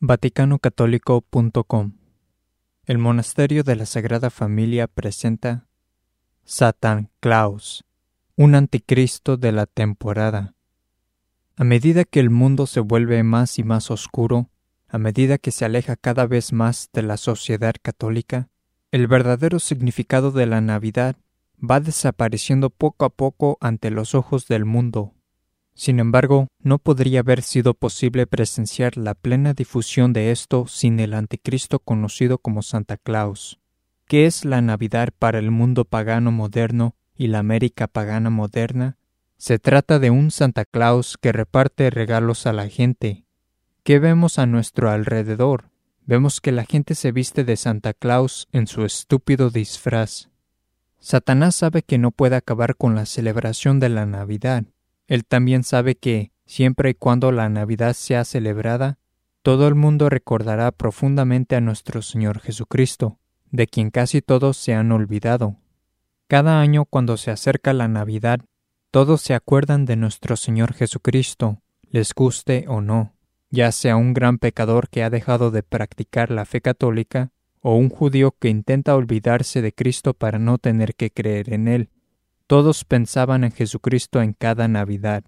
VaticanOcatólico.com El Monasterio de la Sagrada Familia presenta Satan Claus, un anticristo de la temporada. A medida que el mundo se vuelve más y más oscuro, a medida que se aleja cada vez más de la sociedad católica, el verdadero significado de la Navidad va desapareciendo poco a poco ante los ojos del mundo. Sin embargo, no podría haber sido posible presenciar la plena difusión de esto sin el anticristo conocido como Santa Claus. ¿Qué es la Navidad para el mundo pagano moderno y la América pagana moderna? Se trata de un Santa Claus que reparte regalos a la gente. ¿Qué vemos a nuestro alrededor? Vemos que la gente se viste de Santa Claus en su estúpido disfraz. Satanás sabe que no puede acabar con la celebración de la Navidad, él también sabe que, siempre y cuando la Navidad sea celebrada, todo el mundo recordará profundamente a nuestro Señor Jesucristo, de quien casi todos se han olvidado. Cada año cuando se acerca la Navidad, todos se acuerdan de nuestro Señor Jesucristo, les guste o no, ya sea un gran pecador que ha dejado de practicar la fe católica, o un judío que intenta olvidarse de Cristo para no tener que creer en Él. Todos pensaban en Jesucristo en cada Navidad,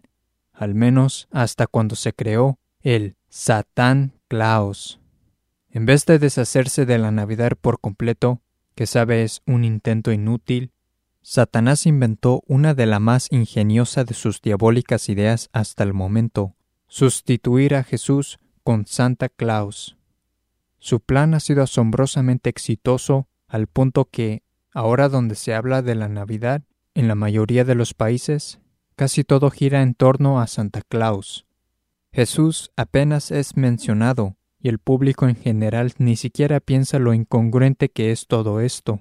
al menos hasta cuando se creó el Satán Claus. En vez de deshacerse de la Navidad por completo, que sabe es un intento inútil, Satanás inventó una de las más ingeniosas de sus diabólicas ideas hasta el momento, sustituir a Jesús con Santa Claus. Su plan ha sido asombrosamente exitoso al punto que, ahora donde se habla de la Navidad, en la mayoría de los países, casi todo gira en torno a Santa Claus. Jesús apenas es mencionado, y el público en general ni siquiera piensa lo incongruente que es todo esto.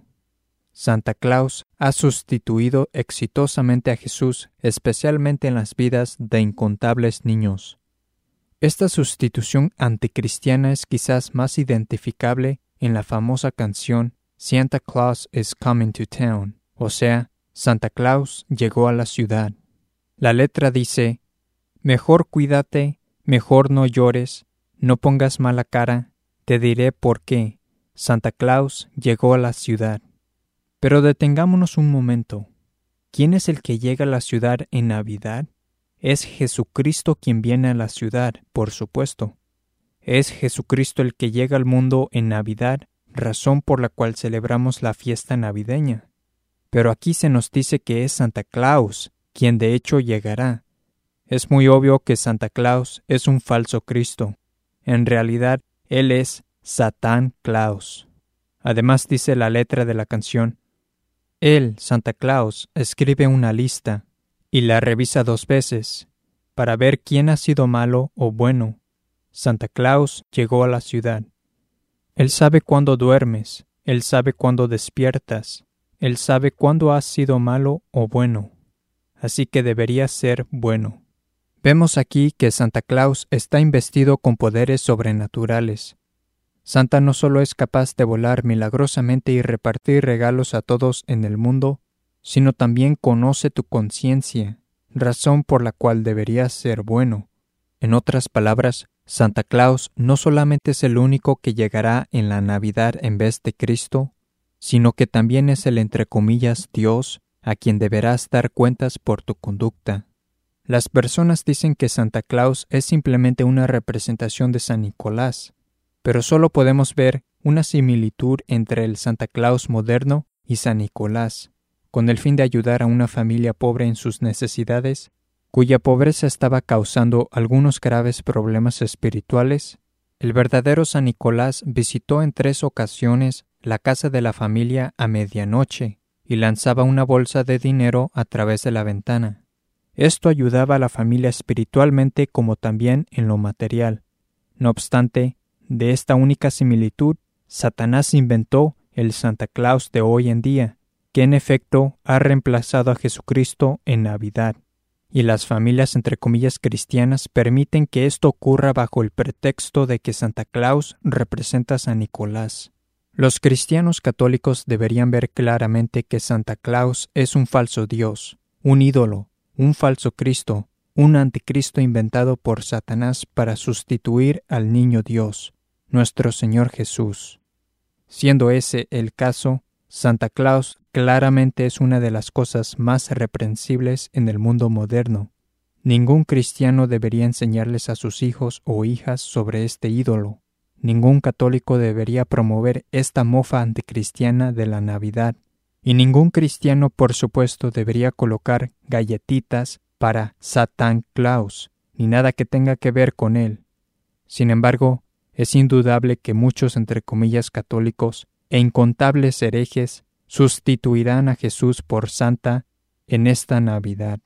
Santa Claus ha sustituido exitosamente a Jesús, especialmente en las vidas de incontables niños. Esta sustitución anticristiana es quizás más identificable en la famosa canción Santa Claus is Coming to Town, o sea, Santa Claus llegó a la ciudad. La letra dice Mejor cuídate, mejor no llores, no pongas mala cara, te diré por qué. Santa Claus llegó a la ciudad. Pero detengámonos un momento. ¿Quién es el que llega a la ciudad en Navidad? Es Jesucristo quien viene a la ciudad, por supuesto. Es Jesucristo el que llega al mundo en Navidad, razón por la cual celebramos la fiesta navideña. Pero aquí se nos dice que es Santa Claus, quien de hecho llegará. Es muy obvio que Santa Claus es un falso Cristo. En realidad, él es Satán Claus. Además dice la letra de la canción, Él, Santa Claus, escribe una lista y la revisa dos veces para ver quién ha sido malo o bueno. Santa Claus llegó a la ciudad. Él sabe cuándo duermes, él sabe cuándo despiertas, él sabe cuándo has sido malo o bueno, así que debería ser bueno. Vemos aquí que Santa Claus está investido con poderes sobrenaturales. Santa no solo es capaz de volar milagrosamente y repartir regalos a todos en el mundo, sino también conoce tu conciencia, razón por la cual deberías ser bueno. En otras palabras, Santa Claus no solamente es el único que llegará en la Navidad en vez de Cristo, sino que también es el entre comillas Dios a quien deberás dar cuentas por tu conducta. Las personas dicen que Santa Claus es simplemente una representación de San Nicolás, pero solo podemos ver una similitud entre el Santa Claus moderno y San Nicolás, con el fin de ayudar a una familia pobre en sus necesidades, cuya pobreza estaba causando algunos graves problemas espirituales. El verdadero San Nicolás visitó en tres ocasiones la casa de la familia a medianoche y lanzaba una bolsa de dinero a través de la ventana. Esto ayudaba a la familia espiritualmente como también en lo material. No obstante, de esta única similitud, Satanás inventó el Santa Claus de hoy en día, que en efecto ha reemplazado a Jesucristo en Navidad. Y las familias entre comillas cristianas permiten que esto ocurra bajo el pretexto de que Santa Claus representa a San Nicolás. Los cristianos católicos deberían ver claramente que Santa Claus es un falso Dios, un ídolo, un falso Cristo, un anticristo inventado por Satanás para sustituir al niño Dios, nuestro Señor Jesús. Siendo ese el caso, Santa Claus claramente es una de las cosas más reprensibles en el mundo moderno. Ningún cristiano debería enseñarles a sus hijos o hijas sobre este ídolo. Ningún católico debería promover esta mofa anticristiana de la Navidad. Y ningún cristiano, por supuesto, debería colocar galletitas para Satan Claus, ni nada que tenga que ver con él. Sin embargo, es indudable que muchos, entre comillas, católicos e incontables herejes sustituirán a Jesús por Santa en esta Navidad.